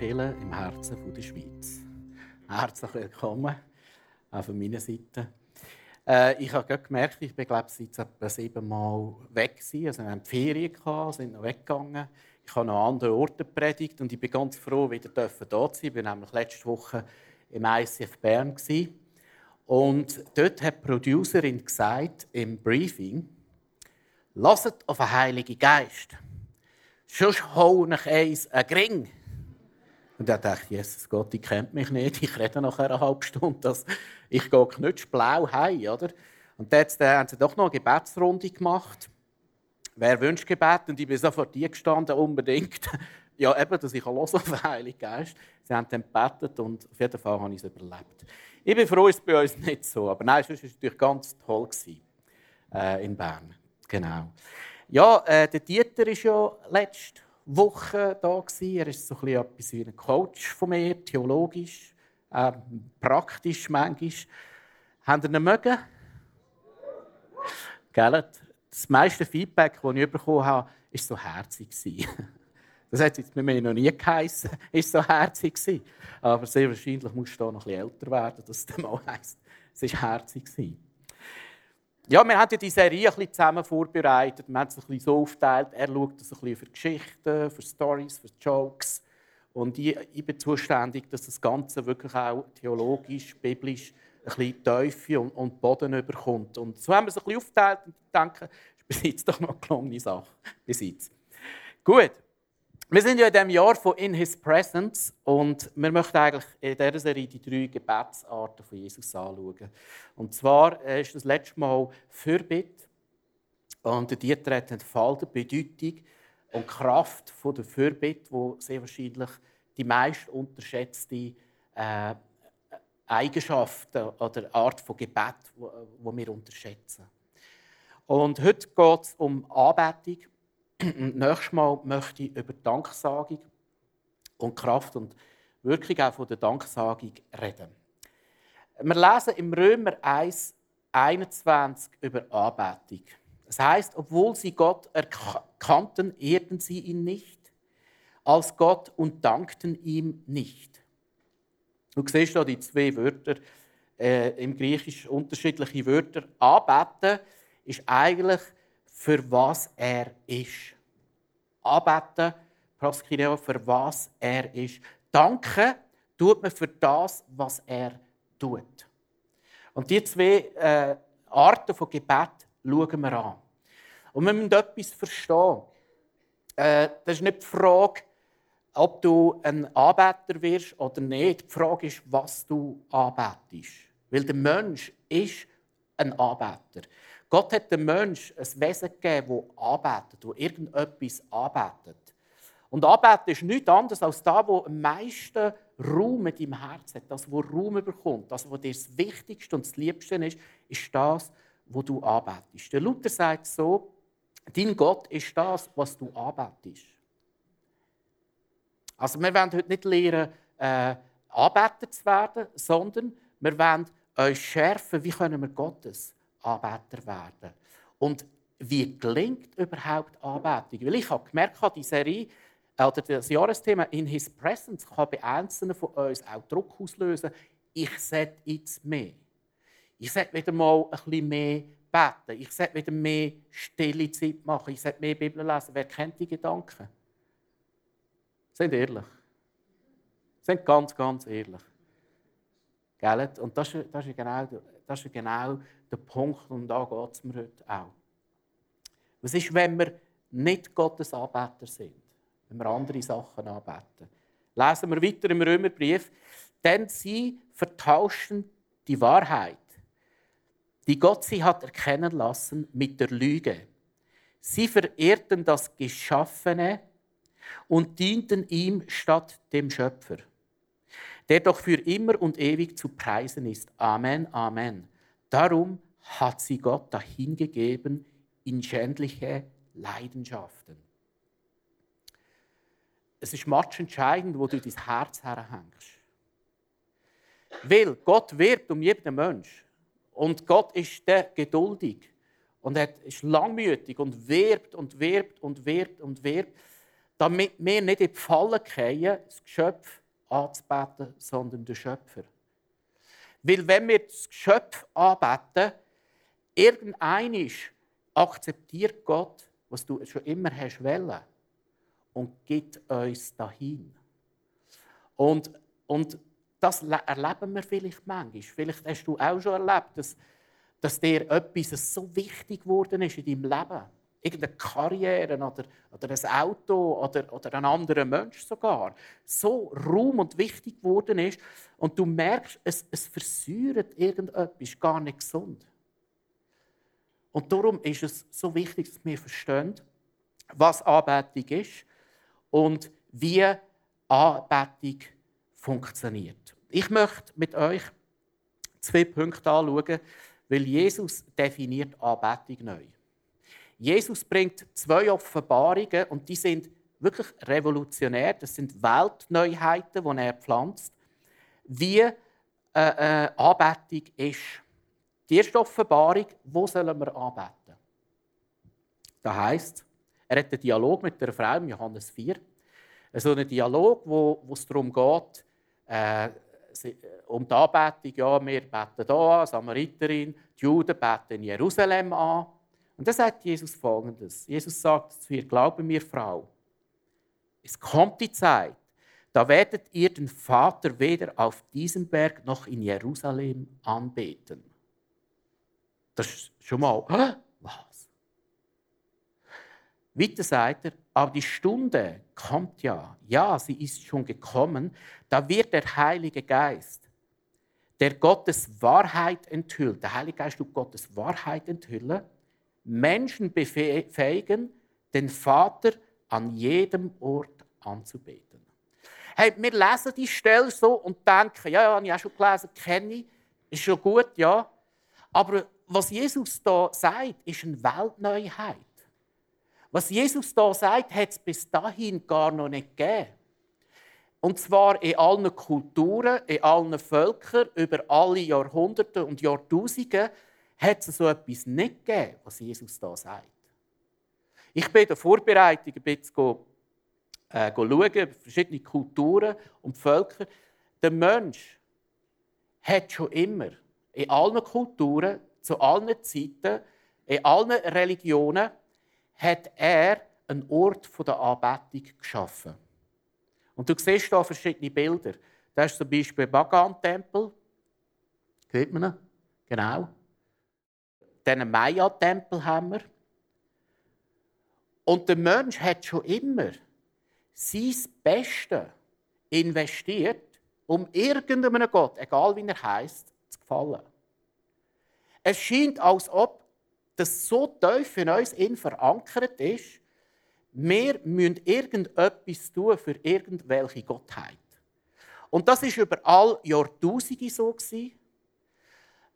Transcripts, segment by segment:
Kirche im Herzen der Schweiz. Herzlich willkommen auch von meiner Seite. Äh, ich habe gemerkt, ich bin glaube ich, seit etwa sieben Mal weg gewesen. Also wir die Ferien gehabt, sind noch weggegangen. Ich habe noch an anderen Orten predigt und ich bin ganz froh, wieder da zu sein. Ich war nämlich letzte Woche im ICF Bern gewesen. und dort hat die Producerin gesagt im Briefing: "Lasst auf den Heiligen Geist, sonst hau ich eins einen Gring." Und dann dachte ich, Jesus Gott, ich kennt mich nicht, ich rede nach einer halben Stunde, dass ich gehe knutschblau heim, oder? Und dann haben sie doch noch eine Gebetsrunde gemacht. Wer wünscht Gebet? Und ich bin sofort die gestanden, unbedingt. Ja, eben, dass ich hören auf Heiligen Geist. Sie haben dann gebetet und auf jeden Fall habe ich es überlebt. Ich bin froh, ist bei uns nicht so. Aber nein, es war natürlich ganz toll gewesen, äh, in Bern. Genau. Ja, äh, der Dieter ist ja letzte Woche da gewesen. Er ist so ein bisschen etwas wie ein Coach von mir, theologisch, äh, praktisch manchmal. Haben ihr ihn mögen? Gell? Das meiste Feedback, das ich bekommen habe, war so herzig. Das hat jetzt mit mir noch nie geheißen, ist so herzig gewesen. Aber sehr wahrscheinlich musst du da noch ein älter werden, dass es dann mal heisst, es war herzig. Ja, wir haben ja die Serie ein bisschen zusammen vorbereitet. Wir haben es ein bisschen so aufgeteilt. Er schaut das ein bisschen für Geschichten, für Stories, für Jokes. Und ich, ich bin zuständig, dass das Ganze wirklich auch theologisch, biblisch ein bisschen Teufel und, und Boden überkommt. Und so haben wir es ein bisschen aufgeteilt und ich denke, ist bis jetzt doch noch eine gelungene Sache. Bis jetzt. Gut. Wir sind ja in diesem Jahr von In His Presence und wir möchten eigentlich in dieser Serie die drei Gebetsarten von Jesus anschauen. Und zwar äh, ist das letzte Mal Fürbitte und der Dieter hat entfaltet Bedeutung und Kraft von der Fürbitte, wo sehr wahrscheinlich die meist unterschätzte äh, Eigenschaften oder Art von Gebet, wo wir unterschätzen. Und heute geht es um Anbetung und nächstes Mal möchte ich über Danksagung und Kraft und Wirkung auch von der Danksagung reden. Wir lesen im Römer 1, 21 über Anbetung. Das heißt, obwohl sie Gott erkannten, ehrten sie ihn nicht als Gott und dankten ihm nicht. Du siehst hier die zwei Wörter äh, im Griechisch unterschiedliche Wörter. Anbeten ist eigentlich für was er ist. Anbeten, Proskireo, für was er ist. Danken tut man für das, was er tut. Und die zwei äh, Arten von Gebet schauen wir an. Und wir müssen etwas verstehen. Äh, das ist nicht die Frage, ob du ein Anbeter wirst oder nicht. Die Frage ist, was du anbetest. Weil der Mensch ist ein Anbeter. Gott hat dem Menschen ein Wesen gegeben, das arbeitet, das irgendetwas arbeitet. Und Arbeiten ist nichts anderes als das, was am meisten Raum in deinem Herz hat. Das, was Raum bekommt, das, was dir das Wichtigste und das Liebste ist, ist das, was du arbeitest. Der Luther sagt so, dein Gott ist das, was du arbeitest. Also wir wollen heute nicht lernen, äh, Arbeiter zu werden, sondern wir wollen euch schärfen, wie können wir Gottes Anbeter werden. Und wie gelingt überhaupt Anbetung? Weil ich habe gemerkt, die Serie oder das Jahresthema in His Presence kann bei Einzelnen von uns auch Druck auslösen. Ich sollte jetzt mehr. Ich sollte wieder mal ein bisschen mehr beten. Ich sollte wieder mehr stille Zeit machen. Ich sollte mehr Bibel lesen. Wer kennt die Gedanken? Sind ehrlich. Sind ganz, ganz ehrlich. Gell? Und das ist, das, ist genau, das ist genau der Punkt, und da geht es mir heute auch. Was ist, wenn wir nicht Gottes Anbeter sind? Wenn wir andere Sachen anbeten? Lesen wir weiter im Römerbrief. Denn sie vertauschen die Wahrheit, die Gott sie hat erkennen lassen, mit der Lüge. Sie verehrten das Geschaffene und dienten ihm statt dem Schöpfer der doch für immer und ewig zu preisen ist. Amen, Amen. Darum hat sie Gott dahingegeben in schändliche Leidenschaften. Es ist entscheidend, wo du dein Herz herhängst. Weil Gott wirbt um jeden Mensch. Und Gott ist der geduldig und er ist langmütig und wirbt und wirbt und wirbt und wirbt, damit wir nicht in die Falle fallen, das Geschöpf anzubeten, sondern den Schöpfer. Weil wenn wir das Geschöpf anbeten, irgendeinisch akzeptiert Gott, was du schon immer hast wollen und gibt uns dahin. Und, und das erleben wir vielleicht manchmal. Vielleicht hast du auch schon erlebt, dass, dass dir etwas so wichtig geworden ist in deinem Leben. Irgendeine Karriere oder, oder ein Auto oder, oder ein anderer Mensch sogar. So Raum und wichtig geworden ist. Und du merkst, es, es versäuert irgendetwas, gar nicht gesund. Und darum ist es so wichtig, dass wir verstehen, was Anbetung ist und wie Anbetung funktioniert. Ich möchte mit euch zwei Punkte anschauen, weil Jesus definiert Anbetung neu. Jesus bringt zwei Offenbarungen und die sind wirklich revolutionär. Das sind Weltneuheiten, die er pflanzt, wie äh, äh, Anbetung ist. Die erste Offenbarung, wo sollen wir anbeten? Da heißt, er hat einen Dialog mit der Frau im Johannes 4. So einen Dialog, wo, wo es darum geht, äh, um die Anbetung. Ja, wir beten hier an, Samariterin, die Juden beten in Jerusalem an. Und da sagt Jesus Folgendes. Jesus sagt zu ihr, glaube mir, Frau, es kommt die Zeit, da werdet ihr den Vater weder auf diesem Berg noch in Jerusalem anbeten. Das ist schon mal, was? Weiter sagt er, aber die Stunde kommt ja, ja, sie ist schon gekommen, da wird der Heilige Geist, der Gottes Wahrheit enthüllt, der Heilige Geist tut Gottes Wahrheit enthüllen, Menschen befähigen, den Vater an jedem Ort anzubeten. Hey, wir lesen die Stelle so und denken, ja, ja, habe ich auch schon gelesen, kenne ich, ist schon gut, ja. Aber was Jesus da sagt, ist eine Weltneuheit. Was Jesus da sagt, hat es bis dahin gar noch nicht gegeben. Und zwar in allen Kulturen, in allen Völkern, über alle Jahrhunderte und Jahrtausende hat es so etwas nicht gegeben, was Jesus da sagt. Ich bin in der Vorbereitung ein bisschen äh, schauen, verschiedene Kulturen und Völker. Der Mensch hat schon immer in allen Kulturen zu allen Zeiten, in allen Religionen, hat er einen Ort der Anbetung geschaffen. Und du siehst hier verschiedene Bilder. Das ist zum Beispiel der Bagan-Tempel. Sieht man ihn? Genau. Diesen Maya-Tempel haben wir. Und der Mensch hat schon immer sein Bestes investiert, um irgendeinem Gott, egal wie er heißt, zu gefallen. Es scheint, als ob das so tief in uns in verankert ist, wir müssen irgendetwas tun für irgendwelche Gottheit. Und das ist über all Jahrtausende so gewesen.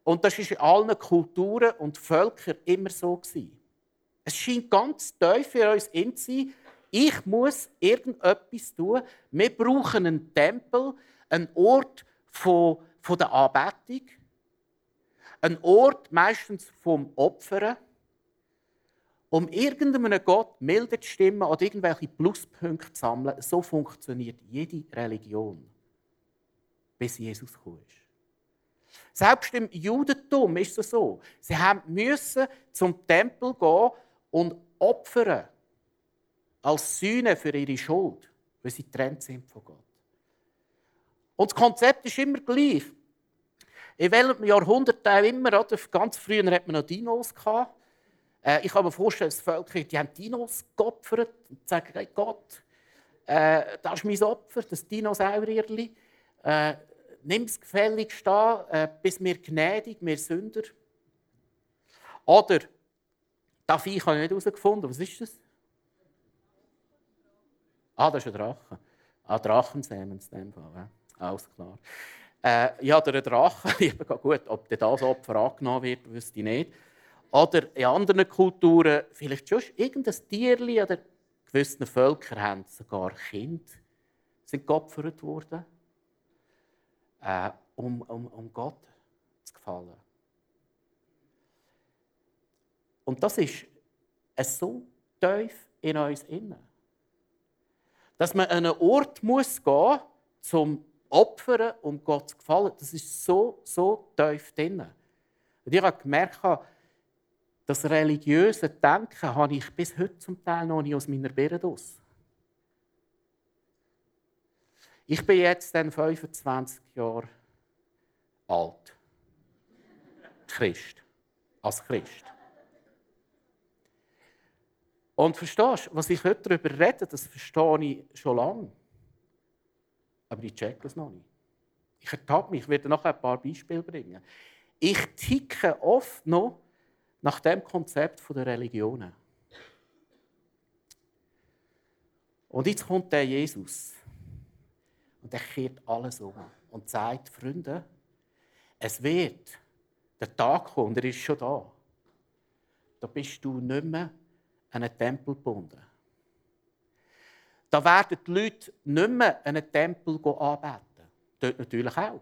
Und das ist in allen Kulturen und Völkern immer so. Es scheint ganz tief für uns in zu sein, ich muss irgendetwas tun. Wir brauchen einen Tempel, einen Ort von, von der Anbetung ein Ort meistens vom Opfern, um irgendeinem Gott milde zu stimmen oder irgendwelche Pluspunkte zu sammeln. So funktioniert jede Religion, bis Jesus gekommen ist. Selbst im Judentum ist es so. Sie müssen zum Tempel gehen und opfern als Sühne für ihre Schuld, weil sie getrennt sind von Gott. Und das Konzept ist immer gleich. In welchem Jahrhundert auch immer, oder? ganz früher hat man noch Dinos. Äh, ich kann mir vorstellen, dass Völker die haben Dinos geopfert und sagen, hey Gott, äh, das ist mein Opfer, das Dinosaurierli. Äh, Nimm es gefälligst an, äh, bis mir gnädig, mir Sünder. Oder, das Viech habe ich nicht herausgefunden. Was ist das? Ah, das ist ein Drache. Ah, Drachensämen in dem Fall. Ja. Alles klar. Äh, ja, der Drache, bin gut, ob das Opfer angenommen wird, wüsste ich nicht. Oder in anderen Kulturen vielleicht schon irgendein Tierli oder gewissen Völker haben sogar Kinder sind geopfert worden, äh, um, um, um Gott zu gefallen. Und das ist so tief in uns innen. Dass man an einen Ort muss gehen zum Opfern, um Gott zu gefallen. Das ist so, so tief drin. Und ich habe gemerkt, das religiöse Denken habe ich bis heute zum Teil noch nicht aus meiner Birne aus. Ich bin jetzt dann 25 Jahre alt. Christ. Als Christ. Und verstehst du, was ich heute darüber rede, das verstehe ich schon lange. Aber ich check das noch nicht. Ich ertappe mich, ich werde noch ein paar Beispiele bringen. Ich ticke oft noch nach dem Konzept der Religionen. Und jetzt kommt der Jesus. Und er kehrt alles um und sagt, Freunde, es wird der Tag kommen, und er ist schon da. Da bist du nicht mehr an einen Tempel gebunden. Da werden die Leute nicht mehr an einen Tempel anbeten. Dort natürlich auch.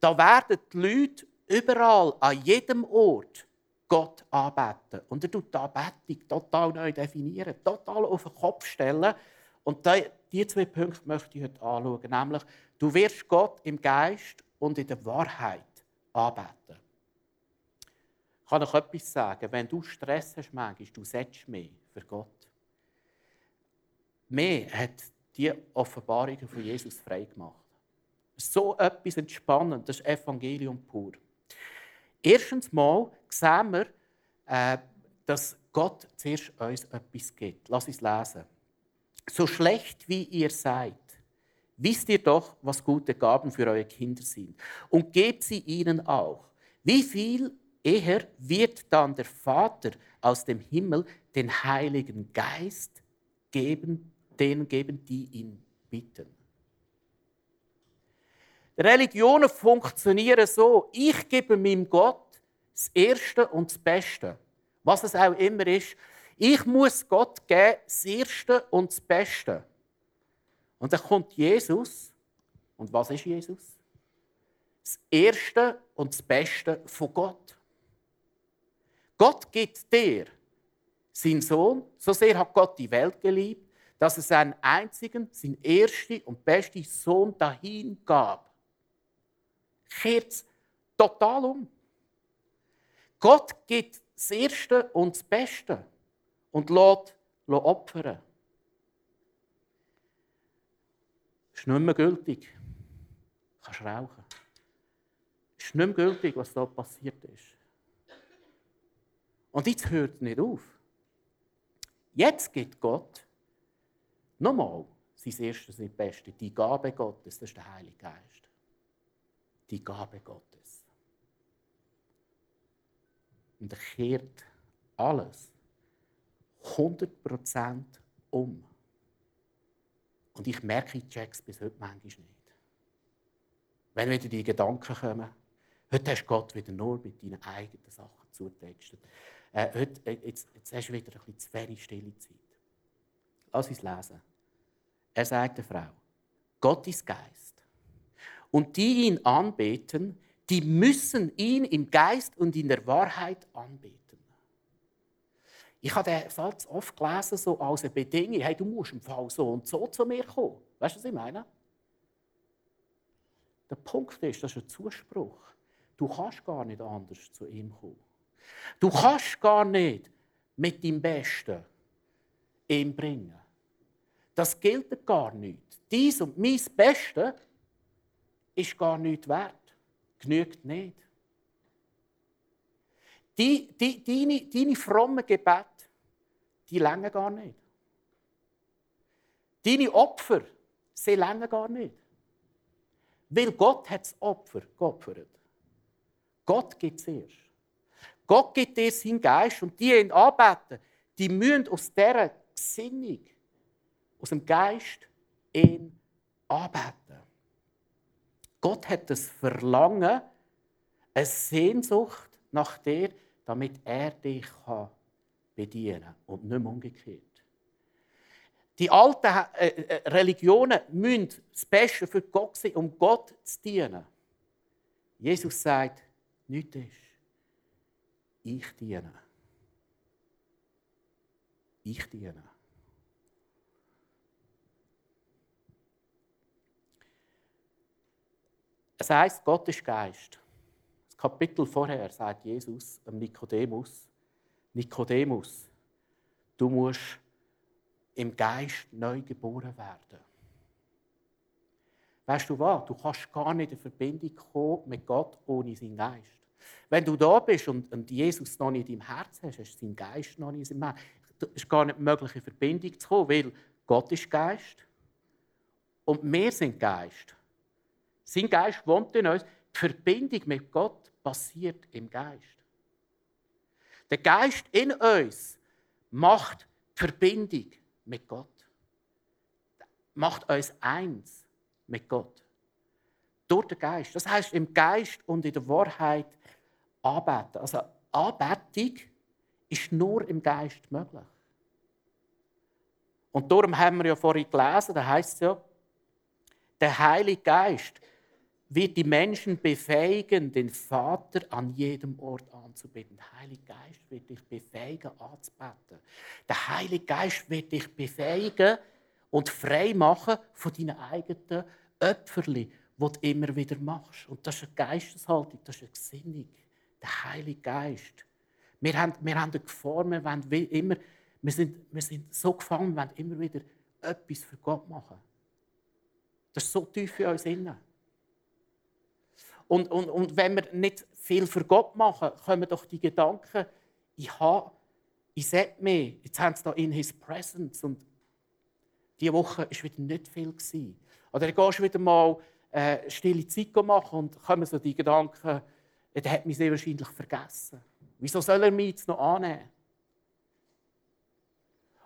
Da werden die Leute überall, an jedem Ort, Gott anbeten. Und er tut die Anbetung total neu definieren, total auf den Kopf stellen. Und diese zwei Punkte möchte ich heute anschauen. Nämlich, du wirst Gott im Geist und in der Wahrheit anbeten. Ich kann noch etwas sagen. Wenn du Stress hast, manchmal, du setzt mehr für Gott. Mehr hat die Offenbarungen von Jesus freigemacht. So etwas entspannend, das ist Evangelium pur. Erstens mal sehen wir, äh, dass Gott zuerst uns etwas gibt. Lass uns lesen. So schlecht wie ihr seid, wisst ihr doch, was gute Gaben für eure Kinder sind. Und gebt sie ihnen auch. Wie viel eher wird dann der Vater aus dem Himmel den Heiligen Geist geben, denen geben, die ihn bitten. Religionen funktionieren so, ich gebe meinem Gott das Erste und das Beste, was es auch immer ist. Ich muss Gott geben das Erste und das Beste. Und dann kommt Jesus. Und was ist Jesus? Das Erste und das Beste von Gott. Gott gibt dir seinen Sohn, so sehr hat Gott die Welt geliebt, dass er seinen einzigen, seinen ersten und besten Sohn dahin gab. Kehrt es total um. Gott gibt das Erste und das Beste und lässt, lässt opfern. Ist nicht mehr gültig. Du kannst rauchen. Ist nicht mehr gültig, was da passiert ist. Und jetzt hört es nicht auf. Jetzt gibt Gott nochmal sein erstes, sein Bestes, die Gabe Gottes, das ist der Heilige Geist. Die Gabe Gottes. Und er kehrt alles 100% um. Und ich merke, ich check's bis heute manchmal nicht. Wenn wieder die Gedanken kommen, heute hast Gott wieder nur mit deinen eigenen Sachen zutextet. Äh, heute, äh, jetzt, jetzt hast du wieder ein bisschen zu wenig stille Zeit. Lass uns lesen. Er sagt der Frau, Gott ist Geist. Und die ihn anbeten, die müssen ihn im Geist und in der Wahrheit anbeten. Ich habe den Satz oft gelesen, so als eine Bedingung, hey, du musst im Fall so und so zu mir kommen. Weißt du, was ich meine? Der Punkt ist, das ist ein Zuspruch. Du kannst gar nicht anders zu ihm kommen. Du kannst gar nicht mit dem Besten ihm bringen. Das gilt gar nicht. Dies und mein Beste ist gar nicht wert. Genügt nicht. Die, die, deine, deine frommen Gebete, die länger gar nicht. Deine Opfer, sie länger gar nicht. Weil Gott hat das Opfer geopfert. Gott gibt es erst. Gott gibt dir seinen Geist und die ihn anbeten, die müssen aus dieser Gesinnung, aus dem Geist, ihn anbeten. Gott hat das Verlangen, eine Sehnsucht nach dir, damit er dich kann bedienen kann und nicht mehr umgekehrt. Die alten äh, äh, Religionen müssen das Beste für Gott sein, um Gott zu dienen. Jesus sagt, nichts ist. Ich diene. Ich diene. Es heißt, Gott ist Geist. Kapitel vorher sagt Jesus Nikodemus: Nikodemus, du musst im Geist neu geboren werden. Weißt du was? Du kannst gar nicht in Verbindung kommen mit Gott ohne seinen Geist. Wenn du da bist und, und Jesus noch nicht in deinem Herz hast, hast du seinen Geist noch nicht in deinem Herz. Es ist gar nicht möglich, in Verbindung zu kommen, weil Gott ist Geist und wir sind Geist. Sein Geist wohnt in uns. Die Verbindung mit Gott passiert im Geist. Der Geist in uns macht die Verbindung mit Gott. Macht uns eins mit Gott. Durch den Geist. Das heißt im Geist und in der Wahrheit arbeiten. Also Anbetung ist nur im Geist möglich. Und darum haben wir ja vorhin gelesen, da heißt es ja, der Heilige Geist wird die Menschen befähigen, den Vater an jedem Ort anzubeten. Der Heilige Geist wird dich befähigen, anzubeten. Der Heilige Geist wird dich befähigen und frei machen von deinen eigenen Opferli, die du immer wieder machst. Und das ist eine Geisteshaltung, das ist eine Gesinnung. Der Heilige Geist. Wir haben, wir haben eine Geform, wir, wollen immer, wir, sind, wir sind so gefangen, wir wollen immer wieder etwas für Gott machen. Das ist so tief in uns innen. Und, und, und wenn wir nicht viel für Gott machen, kommen doch die Gedanken, ich habe, ich sehe mich, jetzt haben sie da in His Presence und diese Woche war wieder nicht viel. Gewesen. Oder dann gehst du wieder mal äh, stille Zeit machen und kommen so die Gedanken, der hat mich sehr wahrscheinlich vergessen. Wieso soll er mich jetzt noch annehmen?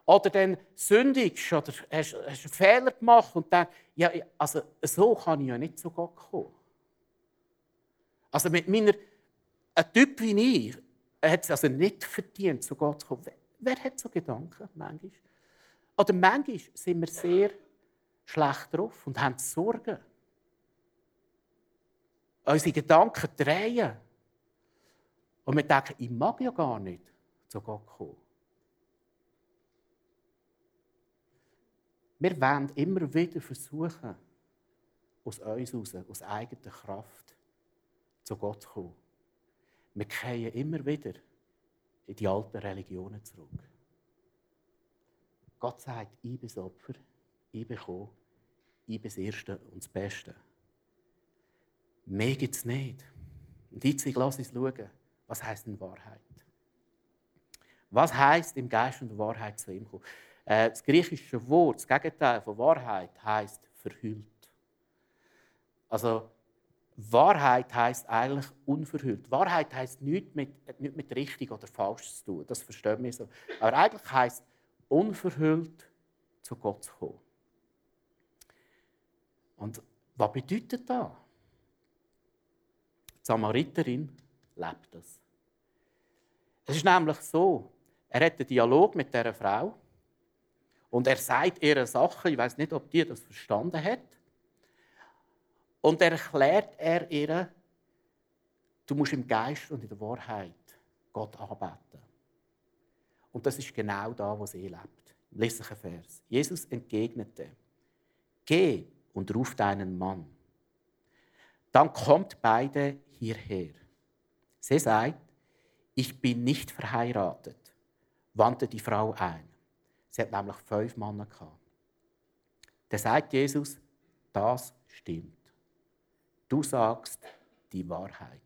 Oder dann sündigst oder hast, hast einen Fehler gemacht und denkst, ja, also so kann ich ja nicht zu Gott kommen. Also mit meiner, ein Typ wie ich, hat es also nicht verdient, zu Gott zu kommen. Wer, hat so Gedanken manchmal? Oder manchmal sind wir sehr schlecht drauf und haben Sorgen. Unsere Gedanken drehen. Und wir denken, ich mag ja gar nicht zu Gott kommen. Wir wollen immer wieder versuchen, aus uns heraus, aus eigener Kraft, zu Gott zu kommen. Wir kehren immer wieder in die alten Religionen zurück. Gott sagt, ich bin das Opfer, ich bin gekommen, ich bin das Erste und das Beste. Mehr gibt es nicht. Und jetzt lass uns schauen, was heisst denn Wahrheit? Was heisst im Geist und der Wahrheit zu ihm kommen? Äh, das griechische Wort, das Gegenteil von Wahrheit, heißt verhüllt. Also Wahrheit heißt eigentlich unverhüllt. Wahrheit heißt nichts mit, nicht mit richtig oder falsch zu tun. Das verstehen wir so. Aber eigentlich heißt unverhüllt zu Gott zu kommen. Und was bedeutet das? Die Samariterin lebt das. Es ist nämlich so, er hat einen Dialog mit dieser Frau und er sagt ihr Sachen, ich weiß nicht, ob die das verstanden hat. Und erklärt er ihr, du musst im Geist und in der Wahrheit Gott anbeten. Und das ist genau da, wo sie lebt. Im letzten Vers. Jesus entgegnete, geh und ruf deinen Mann. Dann kommt beide hierher. Sie sagt, ich bin nicht verheiratet, wandte die Frau ein. Sie hat nämlich fünf Männer gehabt. Da sagt Jesus, das stimmt. Du sagst die Wahrheit.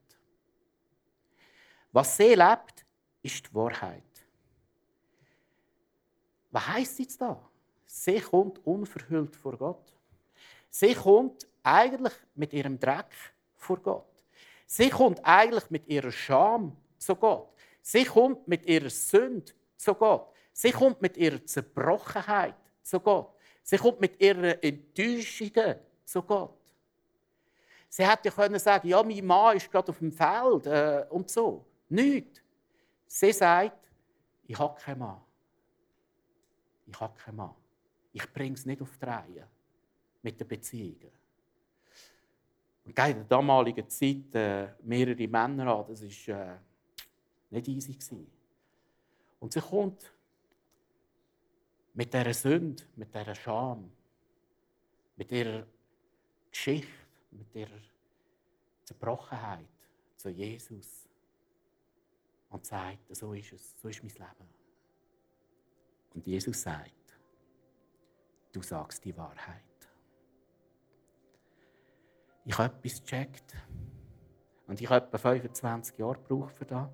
Was sie lebt, ist die Wahrheit. Was heißt jetzt da? Sie kommt unverhüllt vor Gott. Sie kommt eigentlich mit ihrem Dreck vor Gott. Sie kommt eigentlich mit ihrer Scham zu Gott. Sie kommt mit ihrer Sünde zu Gott. Sie kommt mit ihrer Zerbrochenheit zu Gott. Sie kommt mit ihren Enttäuschungen zu Gott. Sie hätte können sagen, ja, mein Mann ist gerade auf dem Feld äh, und so. Nicht. Sie sagt, ich habe keinen Mann. Ich habe keinen Mann. Ich bringe es nicht auf die Reihe mit den Beziehungen. Und in der damaligen Zeit äh, mehrere Männer an, das war äh, nicht easy. Gewesen. Und sie kommt mit dieser Sünde, mit dieser Scham, mit ihrer Geschichte, mit ihrer Zerbrochenheit zu Jesus und sagt, so ist es, so ist mein Leben. Und Jesus sagt, du sagst die Wahrheit. Ich habe etwas gecheckt. Und ich habe etwa 25 Jahre gebraucht für das.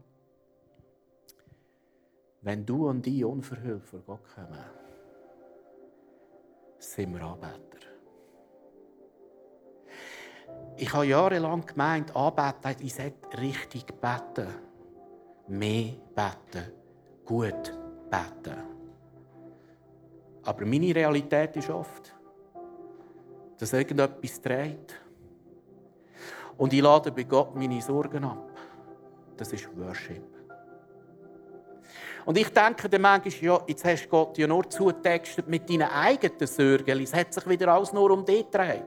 Wenn du und ich unverhüllt vor Gott kommen, sind wir Anbeter. Ich habe jahrelang gemeint, Anbeter, ich sollte richtig beten. Mehr beten. Gut beten. Aber meine Realität ist oft, dass irgendetwas dreht. Und ich lade bei Gott meine Sorgen ab. Das ist Worship. Und ich denke dann manchmal, ja, jetzt hast Gott ja nur zugetextet mit deinen eigenen Sorgen. Es hat sich wieder alles nur um dich gedreht.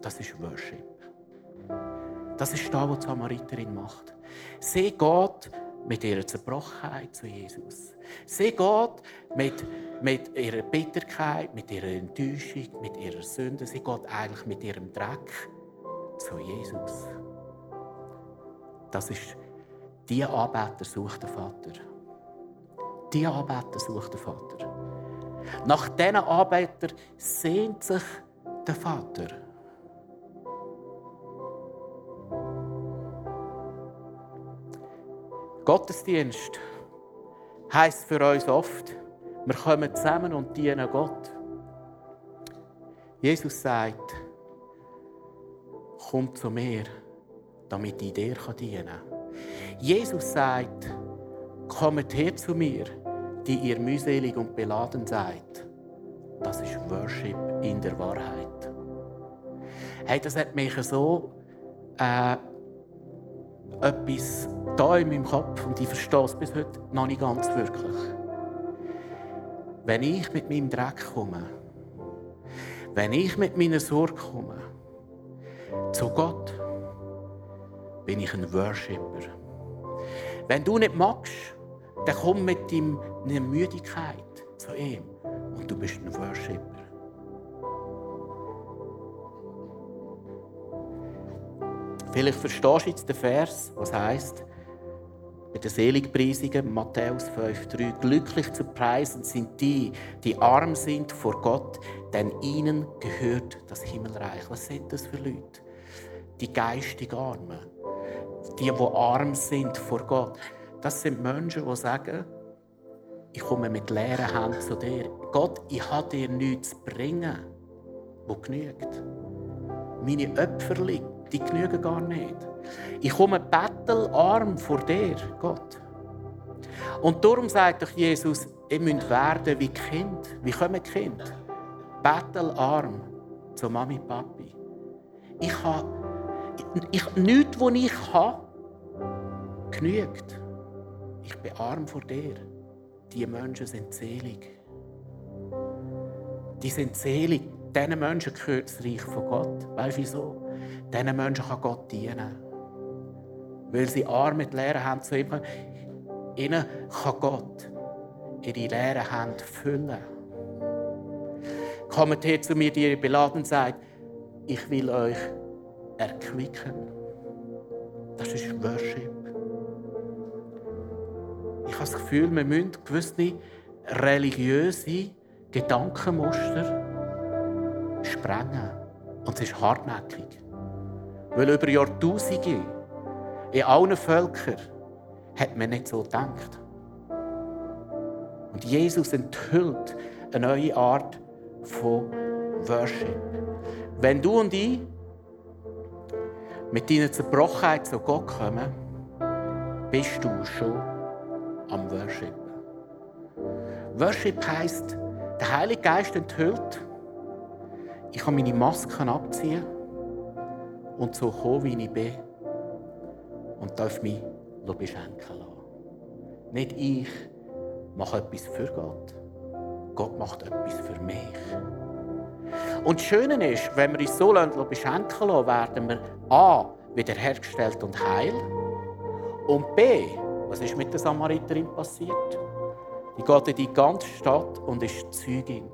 Das ist Worship. Das ist das, was die Samariterin macht. Sie geht mit ihrer Zerbrochenheit zu Jesus. Sie geht mit, mit ihrer Bitterkeit, mit ihrer Enttäuschung, mit ihrer Sünde. Sie geht eigentlich mit ihrem Dreck zu Jesus. Das ist die Anbeter sucht der Vater. Die Anbeter sucht der Vater. Nach diesen Anbetern sehnt sich der Vater. Gottesdienst heisst für uns oft, wir kommen zusammen und dienen Gott. Jesus sagt, komm zu mir, damit ich dir dienen kann. Jesus sagt, kommt her zu mir, die ihr mühselig und beladen seid. Das ist Worship in der Wahrheit. Hey, das hat mich so äh, etwas da in meinem Kopf und ich verstehe es bis heute noch nicht ganz wirklich. Wenn ich mit meinem Dreck komme, wenn ich mit meiner Sorge komme, zu Gott, bin ich ein Worshipper. Wenn du nicht magst, dann komm mit deiner Müdigkeit zu ihm und du bist ein Worshipper. Vielleicht verstehst du jetzt den Vers, was heißt, bei den Seligpreisungen, Matthäus 5,3, glücklich zu preisen sind die, die arm sind vor Gott, denn ihnen gehört das Himmelreich. Was sind das für Leute? Die geistig Armen, die, die arm sind vor Gott. Das sind Menschen, die sagen, ich komme mit leeren Händen zu dir. Gott, ich habe dir nichts zu bringen, wo genügt. Meine Opferli, die genügen gar nicht. Ich komme bettelarm vor dir, Gott. Und darum sagt doch Jesus, ihr müsst werden wie Kind. Wie kommen Kind? Bettelarm zu Mami Papi. Ich habe ich, nichts, was ich habe, genügt. Ich bin arm vor dir. Die Menschen sind selig. Die sind selig. Diesen Menschen gehört das Reich von Gott. Weißt du wieso? Diesen Menschen kann Gott dienen. Weil sie arm mit leeren Händen zu ihm. Ihnen kann Gott ihre leeren Hände füllen. Kommt her zu mir, die ihr beladen seid. Ich will euch erquicken. Das ist Worship. Ich habe das Gefühl, wir müssen gewisse religiöse Gedankenmuster sprengen. Und es ist hartnäckig. Weil über Jahrtausende in allen Völkern hat man nicht so gedacht. Und Jesus enthüllt eine neue Art von Worship. Wenn du und ich mit deiner Zerbrochenheit zu Gott kommen, bist du schon am Worship. Worship heisst, der Heilige Geist enthüllt, ich kann meine Masken abziehen und so kommen, wie ich bin. Und darf mich beschenken lassen. Nicht ich mache etwas für Gott. Gott macht etwas für mich. Und das Schöne ist, wenn wir uns so beschenken lassen, werden wir A. wiederhergestellt und heil. Und B. Was ist mit der Samariterin passiert? Die geht in die ganze Stadt und ist Zeugin.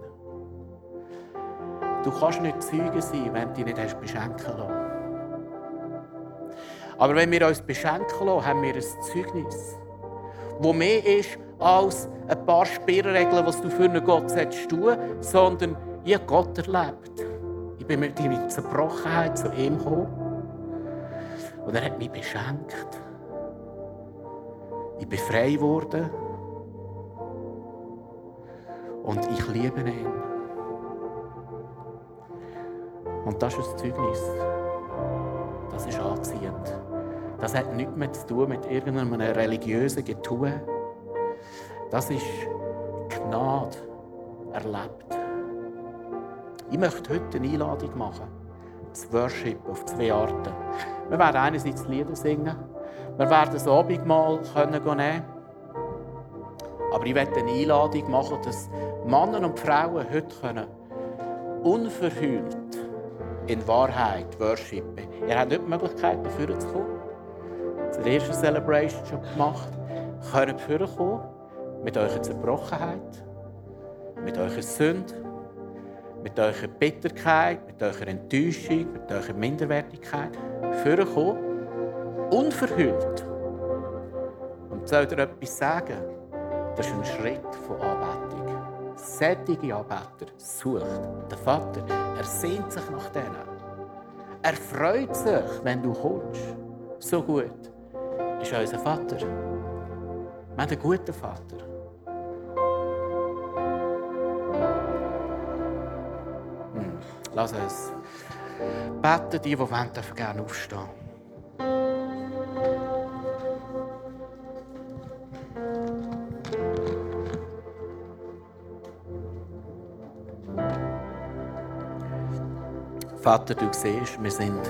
Du kannst nicht Zeuge sein, wenn du dich nicht beschenken lassen. Aber wenn wir uns beschenken lassen, haben wir ein Zeugnis, wo mehr ist als ein paar Spielregeln, was du für einen Gott tun, sondern ich Gott erlebt. Ich bin mit meiner Zerbrochenheit zu ihm gekommen und er hat mich beschenkt. Ich bin frei geworden und ich liebe ihn. Und das ist ein Zeugnis. Das ist anziehend. Das hat nichts mehr zu tun mit irgendeinem religiösen Getue. Das ist Gnade erlebt. Ich möchte heute eine Einladung machen. Das Worship auf zwei Arten. Wir werden einerseits Lieder singen. Wir werden das Abendmahl nehmen können. Aber ich werde eine Einladung machen, dass Männer und Frauen heute können unverhüllt in Wahrheit worshipen. Ihr habt nicht die Möglichkeit, dafür zu kommen. Zur ersten Celebration schon gemacht. Ihr könnt vorkommen mit eurer Zerbrochenheit, mit eurer Sünde, mit eurer Bitterkeit, mit eurer Enttäuschung, mit eurer Minderwertigkeit. Vorkommen, unverhüllt. Und soll dir etwas sagen? Das ist ein Schritt von Anbetung. Sättige Anbeter sucht der Vater. Er sehnt sich nach denen. Er freut sich, wenn du kommst. So gut ist unser Vater. Wir haben einen guten Vater. Hm. Lass uns beten, die, die wollen, dürfen gerne aufstehen. Vater, du siehst, wir sind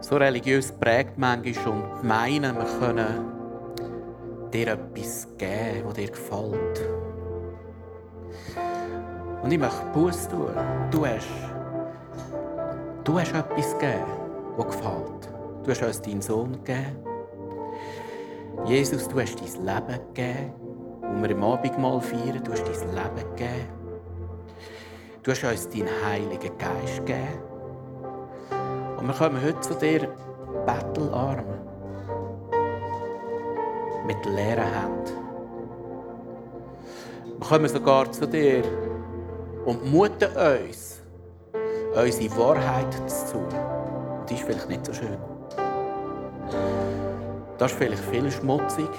so religiös geprägt manchmal und meinen, wir können dir etwas geben, das dir gefällt. Und ich möchte Buß tun. Du hast, du hast etwas gegeben, das gefällt. Du hast uns deinen Sohn gegeben. Jesus, du hast dein Leben gegeben. Und wir im Abendmahl feiern, du hast dein Leben gegeben. Du hast uns deinen Heiligen Geist gegeben. Und wir kommen heute zu dir bettelarm. Mit leeren Händen. Wir kommen sogar zu dir und muten uns, unsere Wahrheit zu tun. Und die ist vielleicht nicht so schön. Das ist vielleicht viel schmutzig,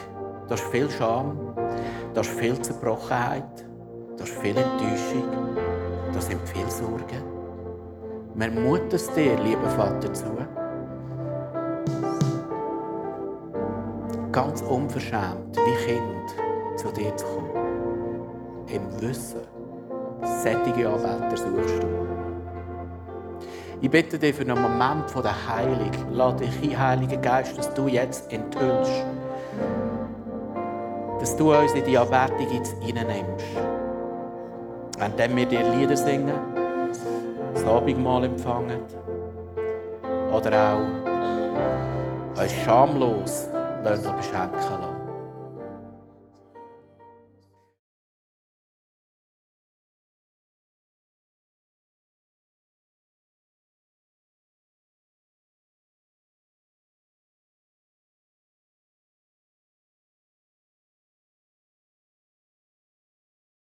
das ist viel Scham, das ist viel Zerbrochenheit, das ist viel Enttäuschung. Das sind viele Sorgen. Wir muten es dir, lieber Vater, zu. Ganz unverschämt, wie Kind, zu dir zu kommen. Im Wissen, sättige Anbeter suchst du. Ich bitte dich für einen Moment von der Heilung. Lass dich ein, Heiliger Geist, dass du jetzt enthüllst. Dass du uns in die Anbetung jetzt reinnimmst während wir dir Lieder singen, das Abendmahl empfangen oder auch uns schamlos beschenken lassen.